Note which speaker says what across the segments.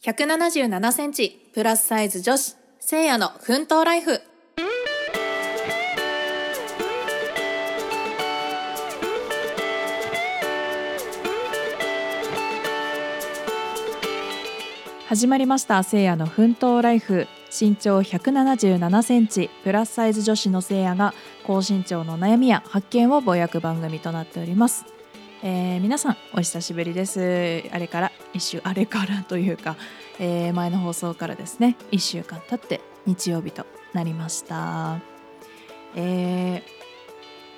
Speaker 1: 177センチプラスサイズ女子せいやの奮闘ライフ。始まりましたせいやの奮闘ライフ。身長177センチプラスサイズ女子のせいやが高身長の悩みや発見をぼやく番組となっております。えー、皆さんお久しぶりです。あれから一週あれからというか、えー、前の放送からですね。1週間経って日曜日となりました。えー、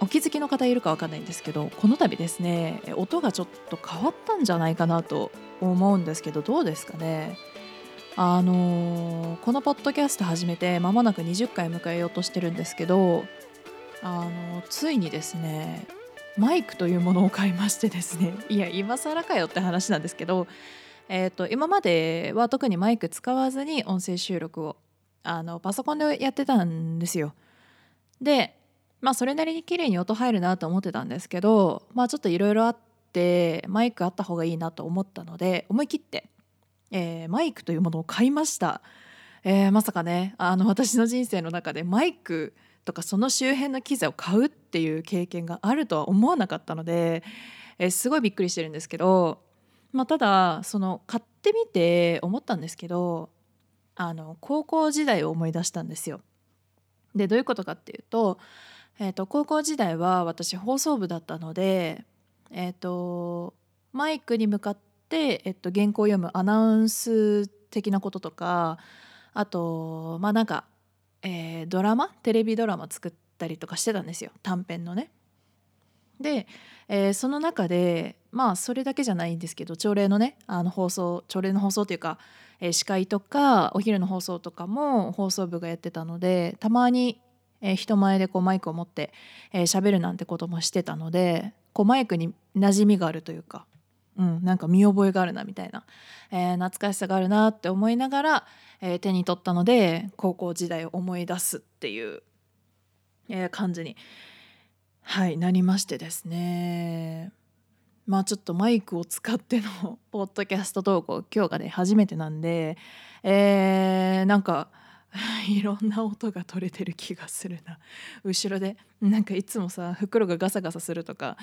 Speaker 1: お気づきの方いるかわかんないんですけどこの度ですね音がちょっと変わったんじゃないかなと思うんですけどどうですかね。あのー、このポッドキャスト始めて間もなく20回迎えようとしてるんですけどあのついにですねマイクというものを買いましてですね いや今更かよって話なんですけど、えーと、今までは特にマイク使わずに音声収録をあのパソコンでやってたんですよ。でまあそれなりに綺麗に音入るなと思ってたんですけどまあちょっといろいろあってマイクあった方がいいなと思ったので思い切って、えー、マイクというものを買いました。えー、まさかねあの私の人生の中でマイクとかその周辺の機材を買うっていう経験があるとは思わなかったので、えー、すごいびっくりしてるんですけど、まあ、ただその買ってみて思ったんですけどあの高校時代を思い出したんですよ。でどういうことかっていうと,、えーと、高校時代は私放送部だったので、えーと、マイクに向かって、えーと原稿を読むアナウンス的なこととかあとまあなんかえー、ドラマ？テレビドラマ作ったりとかしてたんですよ短編のね。で、えー、その中でまあそれだけじゃないんですけど朝礼のねあの放送朝礼の放送っていうか、えー、司会とかお昼の放送とかも放送部がやってたのでたまに、えー、人前でこうマイクを持って喋、えー、るなんてこともしてたのでこうマイクに馴染みがあるというか、うん、なんか見覚えがあるなみたいな、えー、懐かしさがあるなって思いながら、えー、手に取ったので高校時代を思い出すっていう、えー、感じに、はい、なりましてですね。まあちょっとマイクを使っての ポッドキャスト投稿今日がね初めてなんで、えー、なんか いろんな音が取れてる気がするな後ろでなんかいつもさ袋がガサガサするとか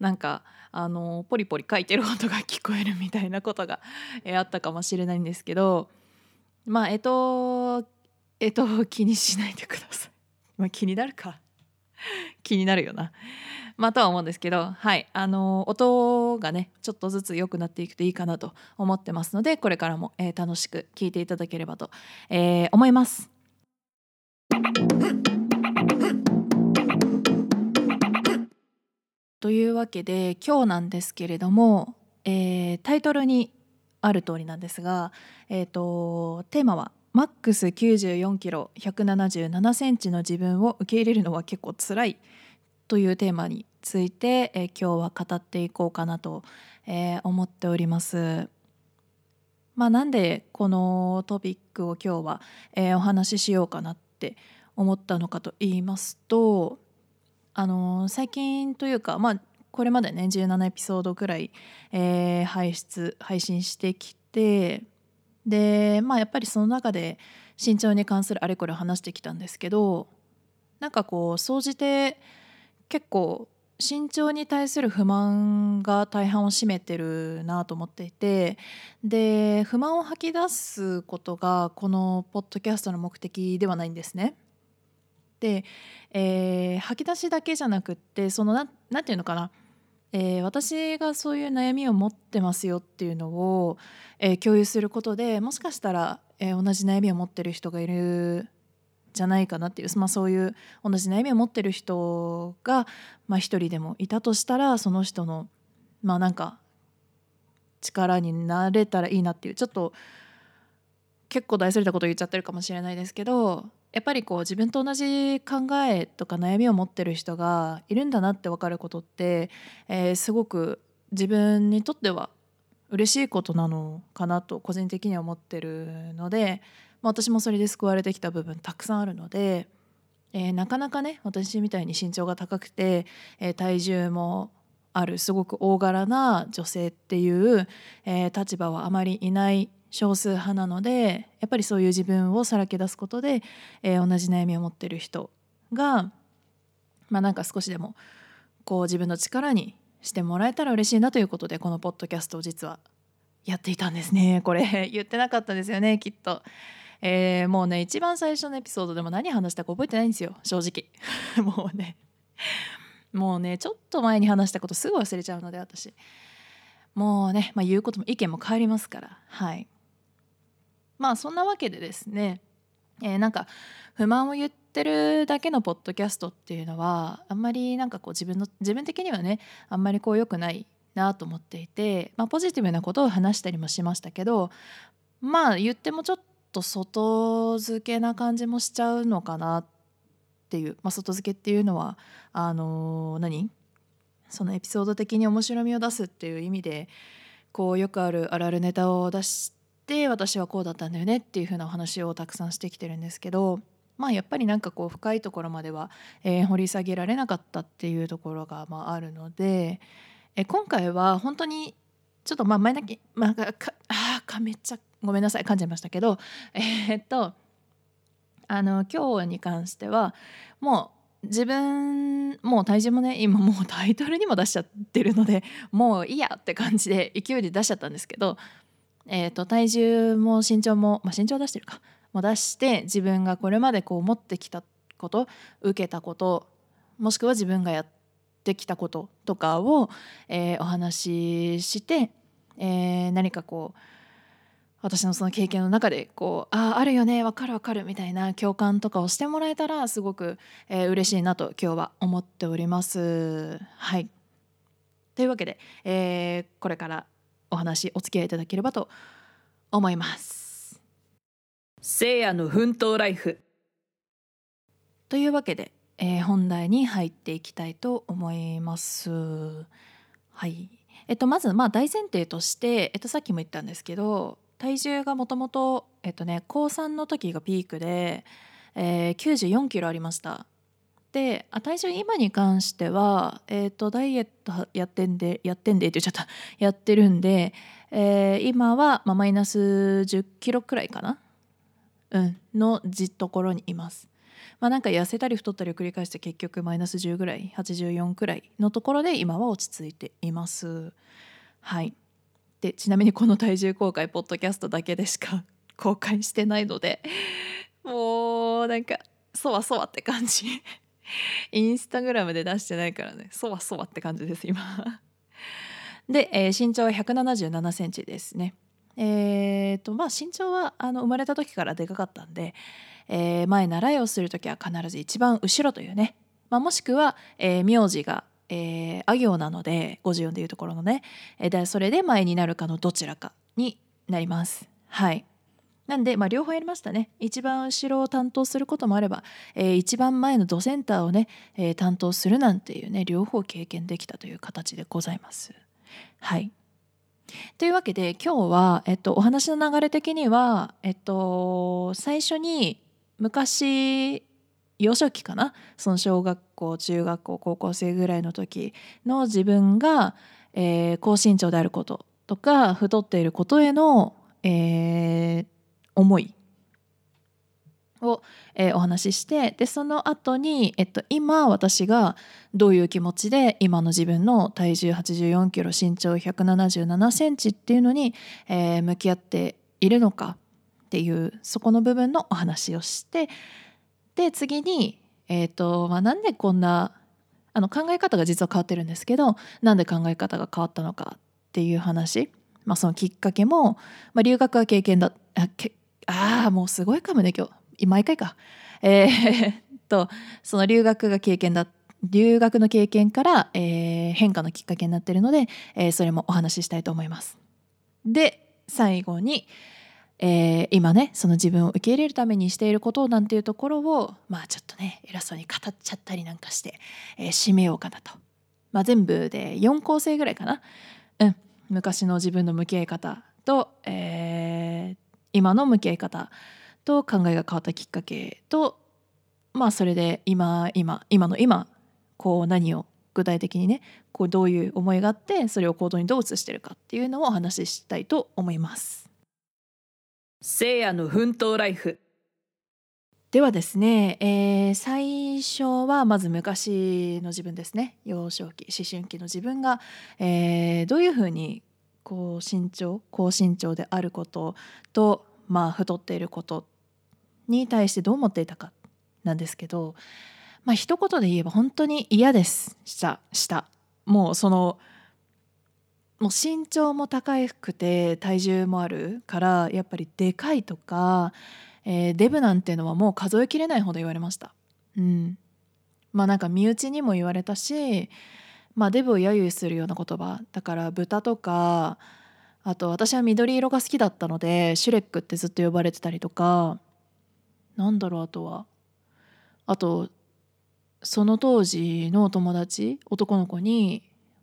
Speaker 1: なんかあのポリポリ書いてる音が聞こえるみたいなことが、えー、あったかもしれないんですけどまあえっとえっと気にしないでください。まあ気になるか 気になるよな。まあとは思うんですけどはいあの音がねちょっとずつ良くなっていくといいかなと思ってますのでこれからも、えー、楽しく聴いていただければと、えー、思います。というわけで今日なんですけれども、えー、タイトルにある通りなんですが、えーと、テーマは「マックス94キロ177センチの自分を受け入れるのは結構つらい」というテーマについて、え、今日は語っていこうかなと、えー、思っております。まあ、なんでこのトピックを今日は、えー、お話ししようかなって思ったのかと言いますとあの最近というかまあこれまでね17エピソードくらい、えー、配出配信してきてでまあやっぱりその中で身長に関するあれこれ話してきたんですけどなんかこう総じて結構身長に対する不満が大半を占めてるなと思っていてで不満を吐き出すことがこのポッドキャストの目的ではないんですね。で、えー、吐き出しだけじゃなくってそのななんていうのかなえー、私がそういう悩みを持ってますよっていうのを、えー、共有することでもしかしたら、えー、同じ悩みを持ってる人がいるじゃないかなっていう、まあ、そういう同じ悩みを持ってる人が、まあ、一人でもいたとしたらその人のまあなんか力になれたらいいなっていうちょっと結構大それたこと言っちゃってるかもしれないですけどやっぱりこう自分と同じ考えとか悩みを持ってる人がいるんだなって分かることって、えー、すごく自分にとっては嬉しいことなのかなと個人的には思ってるので、まあ、私もそれで救われてきた部分たくさんあるので、えー、なかなかね私みたいに身長が高くて、えー、体重もあるすごく大柄な女性っていう、えー、立場はあまりいない少数派なのでやっぱりそういう自分をさらけ出すことで、えー、同じ悩みを持ってる人がまあなんか少しでもこう自分の力にしてもらえたら嬉しいなということでこのポッドキャストを実はやっていたんですね。これ 言ってなかったですよねきっと。えー、もうね一番最初のエピソードでも何話したか覚えてないんですよ正直。もうね。もうねちょっと前に話したことすぐ忘れちゃうので私。もうね、まあ、言うことも意見も変わりますから。はい。まあそんなわけでですね、えー、なんか不満を言ってるだけのポッドキャストっていうのはあんまりなんかこう自分の自分的にはねあんまりこう良くないなと思っていて、まあ、ポジティブなことを話したりもしましたけどまあ言ってもちょっと外付けな感じもしちゃうのかなっていう、まあ、外付けっていうのはあのー、何？そのエピソード的に面白みを出すっていう意味でこうよくあるあるあるネタを出して私はこうだったんだよねっていう風なお話をたくさんしてきてるんですけどまあやっぱりなんかこう深いところまでは、えー、掘り下げられなかったっていうところがまああるので、えー、今回は本当にちょっとまあ前だけ、まあ、かあかめっちゃごめんなさい噛んじゃいましたけど えー、っとあの今日に関してはもう自分もう体重もね今もうタイトルにも出しちゃってるのでもういいやって感じで勢いで出しちゃったんですけどえーと、体重も身長も、まあ、身長出してるかも出して自分がこれまでこう持ってきたこと受けたこともしくは自分がやってきたこととかを、えー、お話しして、えー、何かこう私のその経験の中でこうあああるよねわかるわかるみたいな共感とかをしてもらえたらすごく、えー、嬉しいなと今日は思っております。はいというわけで、えー、これからお話お付き合いいただければと思います。聖夜の奮闘ライフ。というわけで、えー、本題に入っていきたいと思います。はい。えっとまずまあ大前提として、えっと、さっきも言ったんですけど体重がもともとえっとね高3の時がピークで、えー、94キロありましたで体重今に関しては、えーと、ダイエットやってんでやってんでって言っちゃった やってるんで、えー、今は、まあ、マイナス10キロくらいかな、うん、のじところにいます。まあ、なんか痩せたり太ったりを繰り返して結局マイナス10ぐらい84くらいのところで今は落ち着いています。はいでちなみにこの体重公開ポッドキャストだけでしか 公開してないのでもうなんかそわそわって感じ インスタグラムで出してないからね。そわそわって感じです今。で、えー、身長は1 7 7センチですね。えーとまあ、身長はあの生まれた時からでかかったんで、えー、前習いをする時は必ず一番後ろというね、まあ、もしくは、えー、名字が、えー、あ行なので54でいうところのね、えー、でそれで前になるかのどちらかになります。はい。なんで、まあ、両方やりましたね。一番後ろを担当することもあれば、えー、一番前のドセンターをね、えー、担当するなんていうね両方経験できたという形でございます。はい。というわけで今日は、えっと、お話の流れ的には、えっと、最初に昔幼少期かな？その小学校中学校高校生ぐらいの時の自分が、えー、高身長であることとか太っていることへの、えー、思い。を、えー、お話ししてでその後に、えっと、今私がどういう気持ちで今の自分の体重8 4キロ身長1 7 7センチっていうのに、えー、向き合っているのかっていうそこの部分のお話をしてで次に、えーとまあ、なんでこんなあの考え方が実は変わってるんですけどなんで考え方が変わったのかっていう話、まあ、そのきっかけも、まあ、留学は経験だあけああもうすごいかもね今日。毎回か。えー、とその留学が経験だ留学の経験から、えー、変化のきっかけになってるので、えー、それもお話ししたいと思います。で最後に、えー、今ねその自分を受け入れるためにしていることなんていうところをまあちょっとね偉そうに語っちゃったりなんかして、えー、締めようかなと、まあ、全部で4構成ぐらいかな。うん。昔の自分の向き合い方と、え、今の向き合い方と考えが変わったきっかけとまあそれで今今今の今こう何を具体的にねこうどういう思いがあってそれを行動にどう移してるかっていうのをお話ししたいと思います。聖夜の奮闘ライフではですね、えー、最初はまず昔の自分ですね幼少期思春期の自分が、えー、どういうふうにこう身長高身長であることと、まあ、太っていることに対してどう思っていたかなんですけど、まあ一言で言えば本当に嫌です。したした。もうそのもう身長も高くて体重もあるからやっぱりでかいとか、えー、デブなんていうのはもう数えきれないほど言われました。うん、まあなんか身内にも言われたし、まあ、デブを揶揄するような言葉だから豚とかあと私は緑色が好きだったのでシュレックってずっと呼ばれてたりとかなんだろうあとはあとその当時のお友達男の子に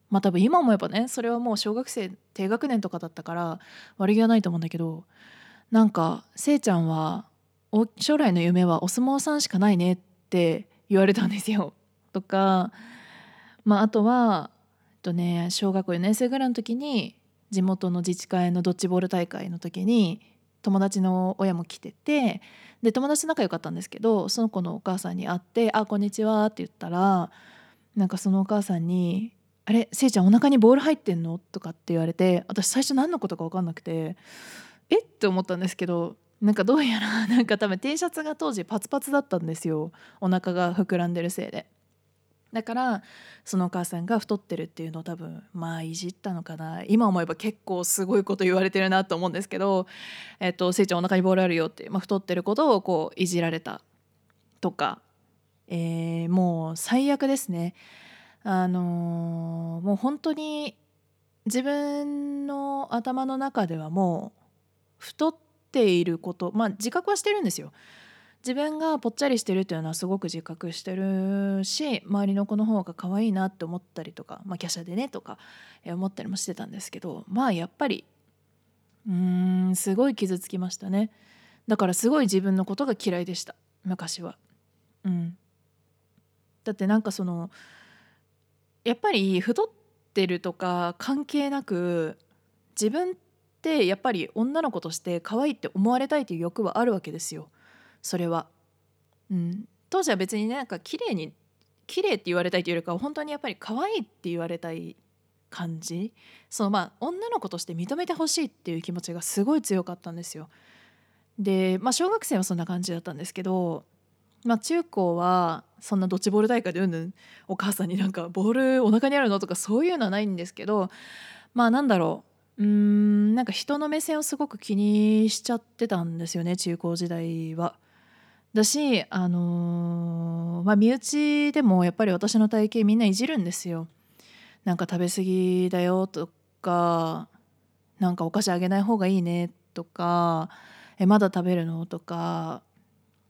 Speaker 1: まあ多分今思えばねそれはもう小学生低学年とかだったから悪気はないと思うんだけどなんか「せいちゃんは将来の夢はお相撲さんしかないね」って言われたんですよ。とか、まあ、あとは、えっとね、小学校4年生ぐらいの時に地元の自治会のドッジボール大会の時に友達の親も来ててで友達仲良かったんですけどその子のお母さんに会って「あこんにちは」って言ったらなんかそのお母さんに「あれせいちゃんお腹にボール入ってんの?」とかって言われて私最初何のことか分かんなくて「え？っ?」て思ったんですけどなんかどうやらなんか多分 T シャツが当時パツパツだったんですよお腹が膨らんでるせいで。だからそのお母さんが太ってるっていうのを多分まあいじったのかな今思えば結構すごいこと言われてるなと思うんですけど「えっと、せいちゃんお腹にボールあるよ」って、まあ、太ってることをこういじられたとか、えー、もう最悪ですね。あのー、もう本当に自分の頭の中ではもう太っていることまあ自覚はしてるんですよ。自分がぽっちゃりしてるっていうのはすごく自覚してるし周りの子の方が可愛いなって思ったりとか、まあ、華奢でねとか思ったりもしてたんですけどまあやっぱりうーんすごい傷つきましたねだからすごい自分のことが嫌いでした昔は。うん、だってなんかそのやっぱり太ってるとか関係なく自分ってやっぱり女の子として可愛いって思われたいという欲はあるわけですよ。それは。うん、当時は別にねなんか綺麗に綺麗って言われたいというよりかは本当にやっぱり可愛いって言われたい感じそのまあ女の子として認めてほしいっていう気持ちがすごい強かったんですよ。でまあ小学生はそんな感じだったんですけど、まあ、中高はそんなドッジボール大会でうんぬんお母さんになんかボールお腹にあるのとかそういうのはないんですけどまあなんだろううーんなんか人の目線をすごく気にしちゃってたんですよね中高時代は。だし、あのー、まあ、身内でもやっぱり私の体型みんないじるんですよ。なんか食べ過ぎだよとかなんかお菓子あげない方がいいねとかえまだ食べるのとか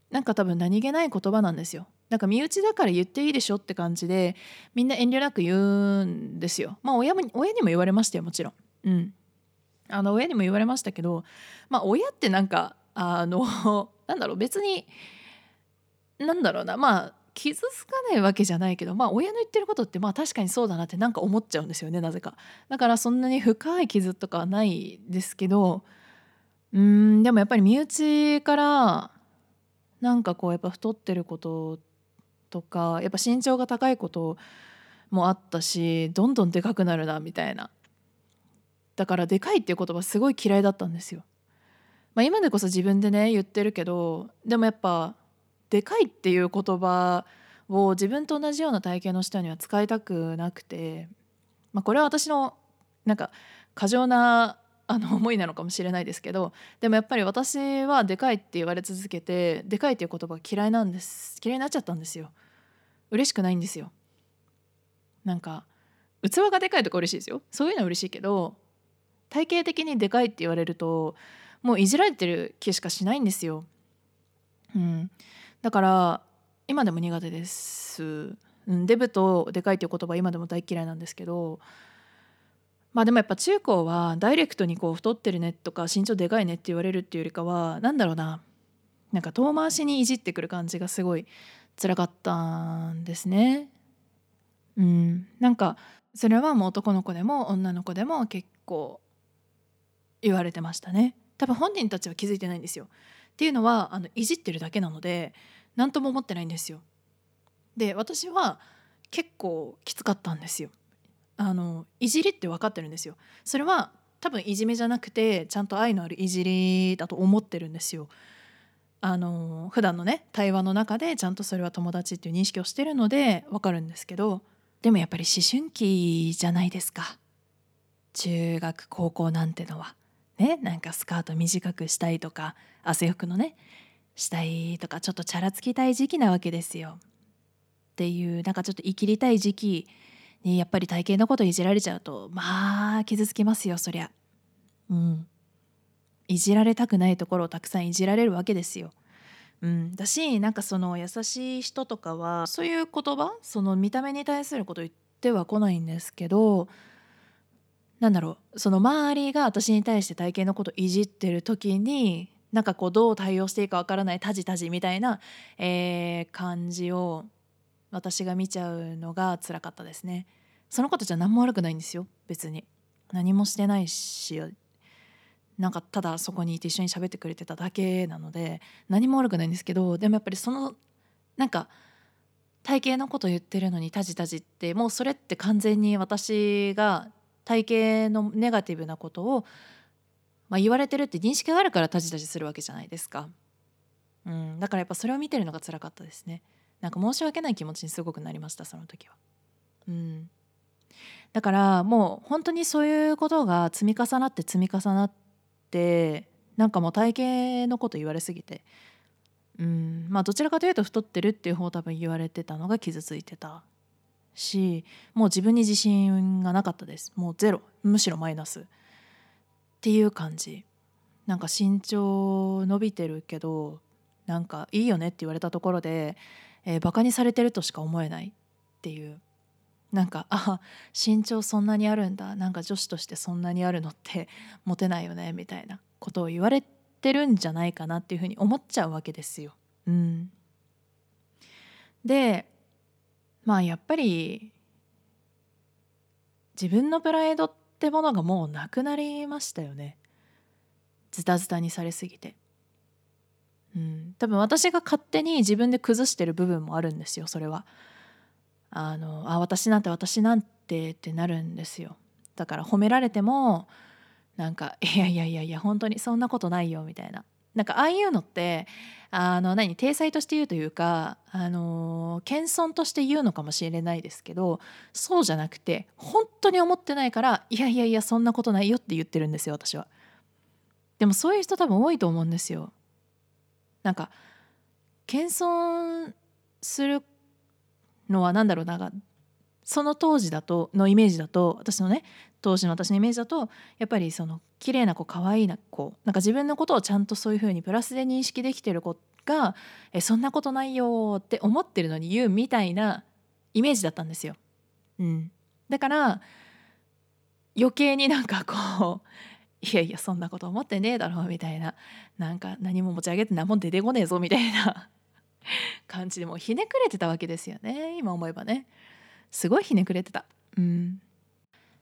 Speaker 1: なんか多分何気ない言葉なんですよ。なんか身内だから言っていいでしょって感じでみんな遠慮なく言うんですよ。まあ親も親にも言われましたよもちろん。うん。あの親にも言われましたけどまあ親ってなんかあの なんだろう別になんだろうなまあ傷つかないわけじゃないけどまあ親の言ってることってまあ確かにそうだなってなんか思っちゃうんですよねなぜか。だからそんなに深い傷とかはないですけどうんでもやっぱり身内からなんかこうやっぱ太ってることとかやっぱ身長が高いこともあったしどんどんでかくなるなみたいな。だからでかいっていう言葉すごい嫌いだったんですよ。まあ、今でこそ自分でね言ってるけどでもやっぱでかいっていう言葉を自分と同じような体型の人には使いたくなくて、まあ、これは私のなんか過剰なあの思いなのかもしれないですけどでもやっぱり私はでかいって言われ続けてでかいっていう言葉が嫌いなんです嫌いになっちゃったんですよ。嬉しくないんですよ。なんか器がでかいとか嬉しいですよ。そういうのは嬉しいけど体型的にでかいって言われるともういじられてる気しかしないんですよ。うん、だから今でも苦手です。うん、デブとでかいという言葉今でも大嫌いなんですけどまあでもやっぱ中高はダイレクトにこう太ってるねとか身長でかいねって言われるっていうよりかは何だろうななんか遠回しにいじってくる感じがすごい辛かったんですね。うん、なんかそれはもう男の子でも女の子でも結構言われてましたね。多分本人たちは気づいてないんですよ。っていうのはあのいじってるだけなので何とも思ってないんですよ。で私は結構きつかったんですよ。あのいじりって分かってるんですよ。それは多分いじめじゃなくてちゃんと愛のあるいじりだと思ってるんですよ。あの普段のね対話の中でちゃんとそれは友達っていう認識をしてるので分かるんですけどでもやっぱり思春期じゃないですか中学高校なんてのは。ねなんかスカート短くしたいとか汗服のねしたいとかちょっとチャラつきたい時期なわけですよ。っていうなんかちょっと生きりたい時期にやっぱり体型のこといじられちゃうとまあ傷つきますよそりゃ。うん。いじられたくないところをたくさんいじられるわけですよ。うん、だしなんかその優しい人とかはそういう言葉その見た目に対すること言っては来ないんですけどなんだろうその周りが私に対して体型のこといじってる時になんかこうどう対応していいかわからないタジタジみたいな、えー、感じを私が見ちゃうのが辛かったですね。そのことじゃ何も悪くないんですよ別に。何もしてないしなんかただそこにいて一緒に喋ってくれてただけなので何も悪くないんですけどでもやっぱりそのなんか体型のこと言ってるのにタジタジってもうそれって完全に私が体型のネガティブなことを、まあ、言われてるって認識があるからタジタジするわけじゃないですか、うん、だからやっぱそれを見てるのが辛かったですね。なんか申し訳ない気持ちにすごくなりましたその時は。うん。だからもう本当にそういうことが積み重なって積み重なってなんかもう体型のこと言われすぎて。うん。まあどちらかというと太ってるっていう方多分言われてたのが傷ついてた。しもう自分に自信がなかったです。もうゼロ。むしろマイナス。っていう感じ。なんか身長伸びてるけどなんかいいよねって言われたところで、えー、バカにされてるとしか思えない。っていう。なんかあ身長そんなにあるんだ。なんか女子としてそんなにあるのってモテないよね。みたいなことを言われてるんじゃないかなっていうふうに思っちゃうわけですよ。うん、でまあやっぱり自分のプライドってものがもうなくなりましたよねズタズタにされすぎて。うん、多分私が勝手に自分で崩してる部分もあるんですよそれは。あのあ私なんて私なんてってなるんですよだから褒められてもなんかいやいやいやいや本当にそんなことないよみたいななんかああいうのってあの何体裁として言うというかあの謙遜として言うのかもしれないですけどそうじゃなくて本当に思ってないからいやいやいやそんなことないよって言ってるんですよ私は。でもそういう人多分多いと思うんですよ。なんか謙遜するのは何だろうなその当時だとのイメージだと私のね当時の私のイメージだとやっぱりその綺麗な子可愛いな子なんか自分のことをちゃんとそういうふうにプラスで認識できてる子がえそんなことないよって思ってるのに言うみたいなイメージだったんですよ。うん、だから余計になんかこう いやいやそんなこと思ってねえだろみたいな。なんか何も持ち上げて何も出てこねえぞみたいな 感じでもうひねくれてたわけですよね今思えばね。すごいひねくれてた。うん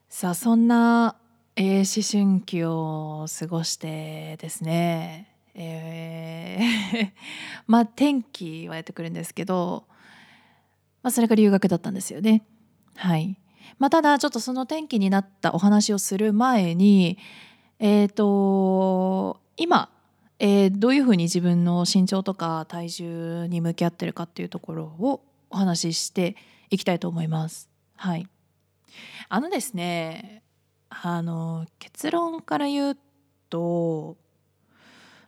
Speaker 1: さあそんな、えー、思春期を過ごしてですね。えー まあ天気はやってくるんですけど、まあ、それが留学だったんですよね。はい。まあ、ただちょっとその転機になったお話をする前にえっ、ー、と今えー、どういうふうに自分の身長とか体重に向き合ってるかっていうところをお話ししていきたいと思います。はい、あのですねあの結論から言うと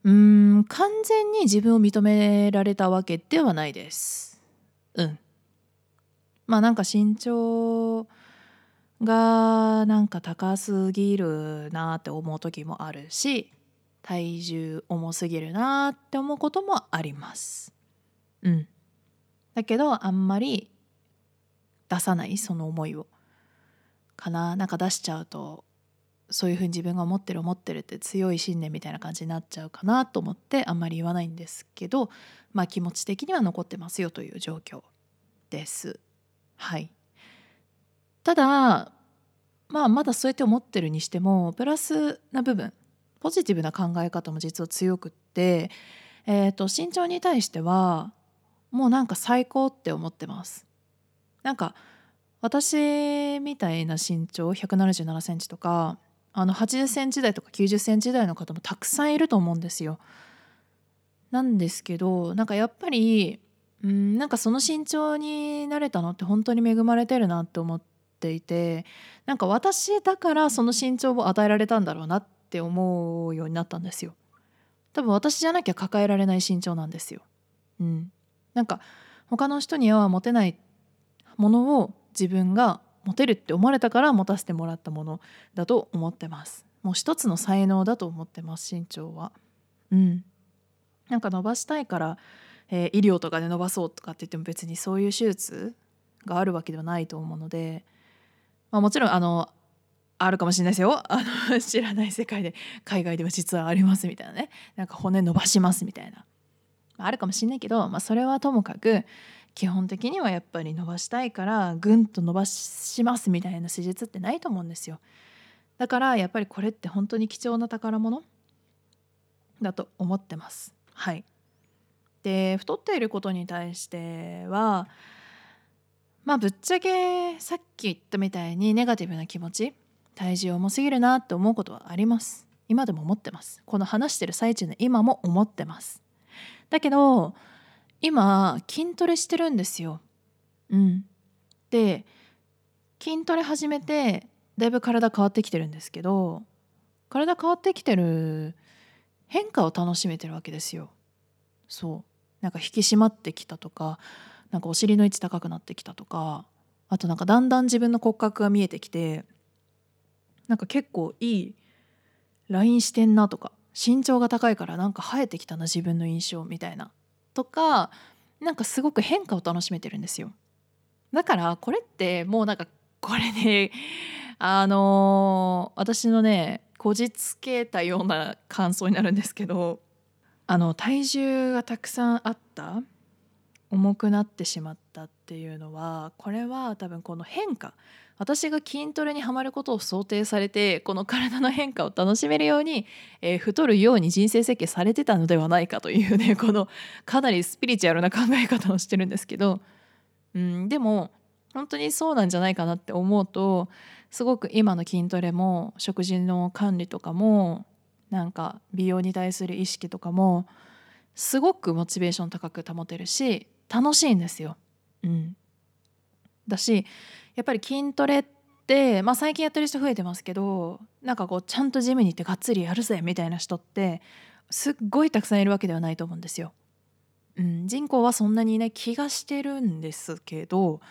Speaker 1: うん完全に自分を認められたわけではないです。うん。まあなんか身長がなんか高すぎるなって思う時もあるし体重重すぎるなって思うこともあります。うん。だけどあんまり出さないその思いをかな？なんか出しちゃうとそういうふうに自分が思ってる思ってるって強い信念みたいな感じになっちゃうかなと思ってあんまり言わないんですけどまあ気持ち的には残ってますよという状況です。はいただまあまだそうやって思ってるにしてもプラスな部分ポジティブな考え方も実は強くって、えーと、身長に対してはもうなんか最高って思ってます。なんか私みたいな身長177センチとかあの80センチ台とか90センチ台の方もたくさんいると思うんですよ。なんですけどなんかやっぱりうんなんかその身長になれたのって本当に恵まれてるなって思っていてなんか私だからその身長を与えられたんだろうなって思うようになったんですよ。多分私じゃなきゃ抱えられない身長なんですよ。うん、なんか他の人には持てないものを自分が持てるって思われたから持たせてもらったものだと思ってます。もう一つの才能だと思ってます身長は。うん。なんか伸ばしたいから、えー、医療とかで伸ばそうとかって言っても別にそういう手術があるわけではないと思うので、まあ、もちろんあのあるかもしれないですよ あの知らない世界で海外では実はありますみたいなねなんか骨伸ばしますみたいな、あ、あるかもしれないけど、まあ、それはともかく基本的にはやっぱり伸ばしたいからぐんと伸ばしますみたいな施術ってないと思うんですよ。だからやっぱりこれって本当に貴重な宝物だと思ってます。はい。で太っていることに対してはまあぶっちゃけさっき言ったみたいにネガティブな気持ち体重重すぎるなって思うことはあります。今でも思ってます。この話してる最中の今も思ってます。だけど今筋トレしてるんですよ。うん。で筋トレ始めてだいぶ体変わってきてるんですけど体変わってきてる変化を楽しめてるわけですよ。そう。なんか引き締まってきたとかなんかお尻の位置高くなってきたとかあとなんかだんだん自分の骨格が見えてきてなんか結構いいラインしてんなとか身長が高いからなんか生えてきたな自分の印象みたいな。とかなんかすごく変化を楽しめてるんですよ。だからこれってもうなんかこれね あのー、私のねこじつけたような感想になるんですけどあの体重がたくさんあった重くなってしまったっていうのはこれは多分この変化私が筋トレにはまることを想定されてこの体の変化を楽しめるように、えー、太るように人生設計されてたのではないかというね このかなりスピリチュアルな考え方をしてるんですけど、うん、でも本当にそうなんじゃないかなって思うとすごく今の筋トレも食事の管理とかもなんか美容に対する意識とかもすごくモチベーション高く保てるし楽しいんですよ。うん、だしやっぱり筋トレって、まあ、最近やってる人増えてますけどなんかこうちゃんとジムに行ってがっつりやるぜみたいな人ってすっごいたくさんいるわけではないと思うんですよ。うん、人口はそんなにいない気がしてるんですけど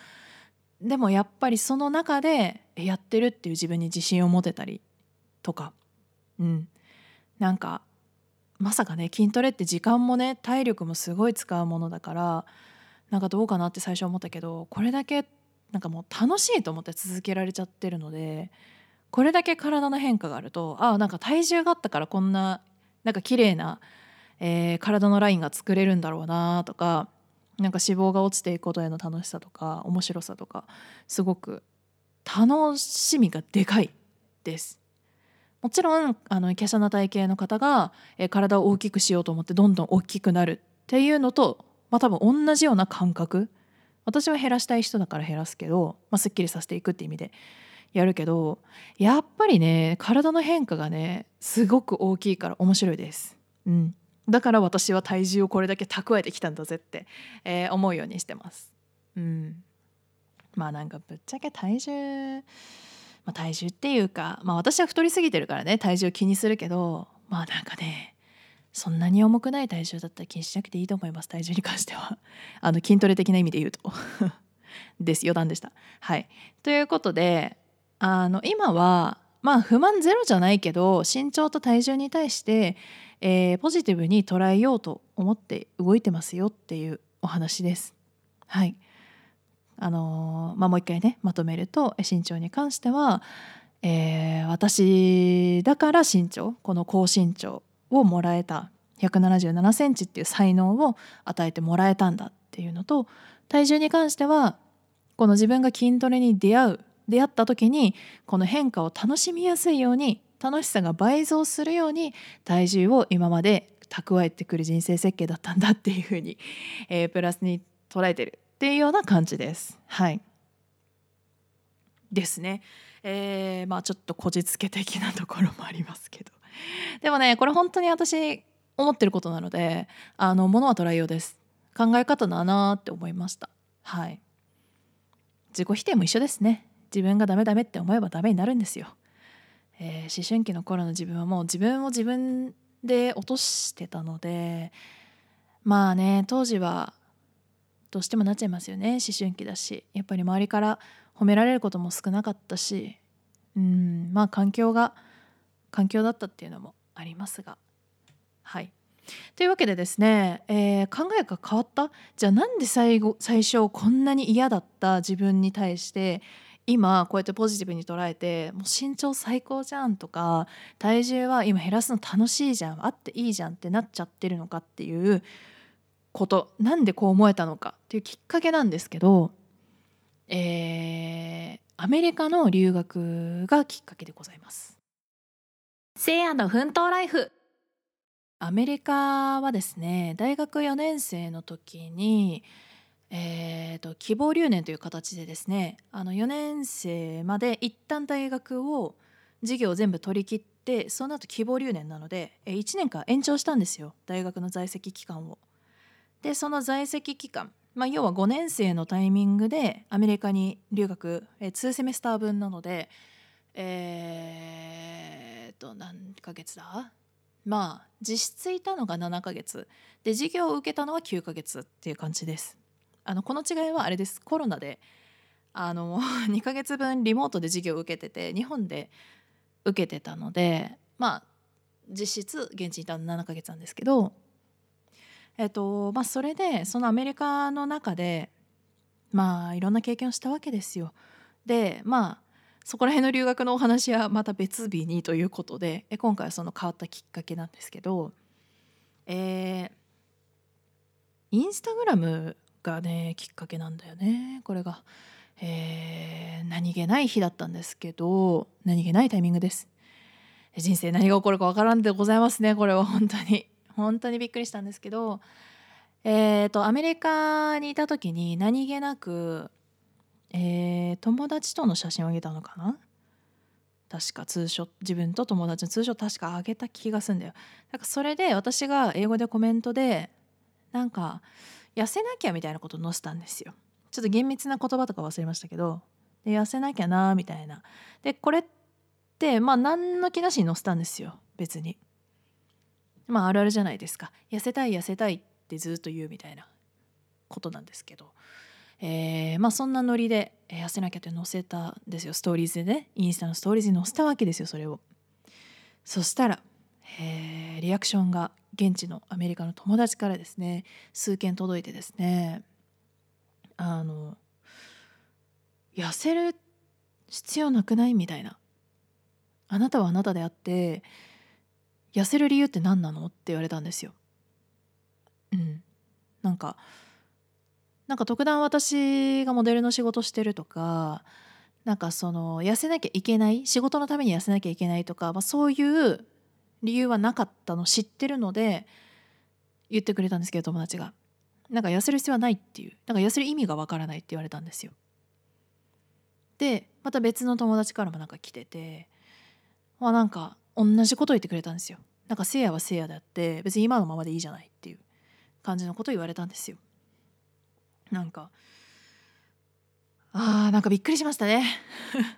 Speaker 1: でもやっぱりその中でやってるっていう自分に自信を持てたりとか、うん、なんかまさかね筋トレって時間もね体力もすごい使うものだからなんかどうかなって最初思ったけどこれだけなんかもう楽しいと思って続けられちゃってるのでこれだけ体の変化があるとああなんか体重があったからこんななんか綺麗な、えー、体のラインが作れるんだろうなとかなんか脂肪が落ちていくことへの楽しさとか面白さとかすごく楽しみがでかいです。もちろんあの華奢な体型の方が、えー、体を大きくしようと思ってどんどん大きくなるっていうのと、まあ、多分同じような感覚私は減らしたい人だから減らすけど、まあ、すっきりさせていくって意味でやるけどやっぱりね体の変化がねすごく大きいから面白いです。うん、だから私は体重をこれだけ蓄えてきたんだぜって、えー、思うようにしてます。うん、まあなんかぶっちゃけ体重まあ、体重っていうか、まあ、私は太りすぎてるからね体重を気にするけどまあなんかねそんなに重くない体重だったら気にしなくていいと思います体重に関しては。あの筋トレ的な意味で言うと。です余談でした。はい。ということであの今はまあ不満ゼロじゃないけど身長と体重に対して、えー、ポジティブに捉えようと思って動いてますよっていうお話です。はい。あのまあ、もう一回ねまとめると身長に関しては、えー、私だから身長この高身長をもらえた177センチっていう才能を与えてもらえたんだっていうのと体重に関してはこの自分が筋トレに出会う出会った時にこの変化を楽しみやすいように楽しさが倍増するように体重を今まで蓄えてくる人生設計だったんだっていうふうに、えー、プラスに捉えてるっていうような感じです。はいですね。えー、まあちょっとこじつけ的なところもありますけど でもねこれ本当に私思ってることなのであのものは捉えようです。考え方だなって思いました。はい。自己否定も一緒ですね。自分がダメダメって思えばダメになるんですよ、えー、思春期の頃の自分はもう自分を自分で落としてたのでまあね当時はどうしてもなっちゃいますよね。思春期だし。やっぱり周りから褒められることも少なかったし。うん。まあ環境が環境だったっていうのもありますが。はい。というわけでですね、えー、考えが変わった？じゃあなんで最後最初こんなに嫌だった自分に対して今こうやってポジティブに捉えてもう身長最高じゃんとか体重は今減らすの楽しいじゃんあっていいじゃんってなっちゃってるのかっていうこと。なんでこう思えたのかっていうきっかけなんですけど、えー、アメリカの留学がきっかけでございます。せいやの奮闘ライフアメリカはですね大学4年生の時に、えーと、希望留年という形でですねあの4年生まで一旦大学を授業を全部取り切ってその後希望留年なので1年間延長したんですよ大学の在籍期間を。でその在籍期間、まあ、要は5年生のタイミングでアメリカに留学2セメスター分なのでえーと何ヶ月だ？まあ実質いたのが7ヶ月。で授業を受けたのは9ヶ月っていう感じです。あのこの違いはあれです。コロナであの 2ヶ月分リモートで授業を受けてて日本で受けてたのでまあ実質現地にいたの7ヶ月なんですけどえっとまあそれでそのアメリカの中でまあいろんな経験をしたわけですよ。でまあそこら辺の留学のお話はまた別日にということで今回はその変わったきっかけなんですけどえー、インスタグラムがねきっかけなんだよね。これが、えー、何気ない日だったんですけど何気ないタイミングです。人生何が起こるかわからんでございますねこれは。本当に。本当にびっくりしたんですけどえーとアメリカにいた時に何気なくえー、友達との写真をあげたのかな？確かツーショット自分と友達のツーショット確かあげた気がするんだよ。なんかそれで私が英語でコメントでなんか痩せなきゃみたいなこと載せたんですよ。ちょっと厳密な言葉とか忘れましたけど。で痩せなきゃなみたいな。でこれってまあ何の気なしに載せたんですよ。別に。まああるあるじゃないですか。痩せたい痩せたいってずっと言うみたいなことなんですけど。えー、まあそんなノリで痩せなきゃって載せたんですよ。ストーリーズでねインスタのストーリーズに載せたわけですよそれを。そしたら、えー、リアクションが現地のアメリカの友達からですね数件届いてですねあの痩せる必要なくない？みたいな。あなたはあなたであって痩せる理由って何なの？って言われたんですよ。うん。なんかなんか特段私がモデルの仕事してるとかなんかその痩せなきゃいけない仕事のために痩せなきゃいけないとか、まあ、そういう理由はなかったの知ってるので言ってくれたんですけど友達が。なんか痩せる必要はないっていう。なんか痩せる意味がわからないって言われたんですよ。でまた別の友達からもなんか来ててまあなんか同じこと言ってくれたんですよ。なんかせいやはせいやであって別に今のままでいいじゃないっていう感じのことを言われたんですよ。なんかあーなんかびっくりしましたね。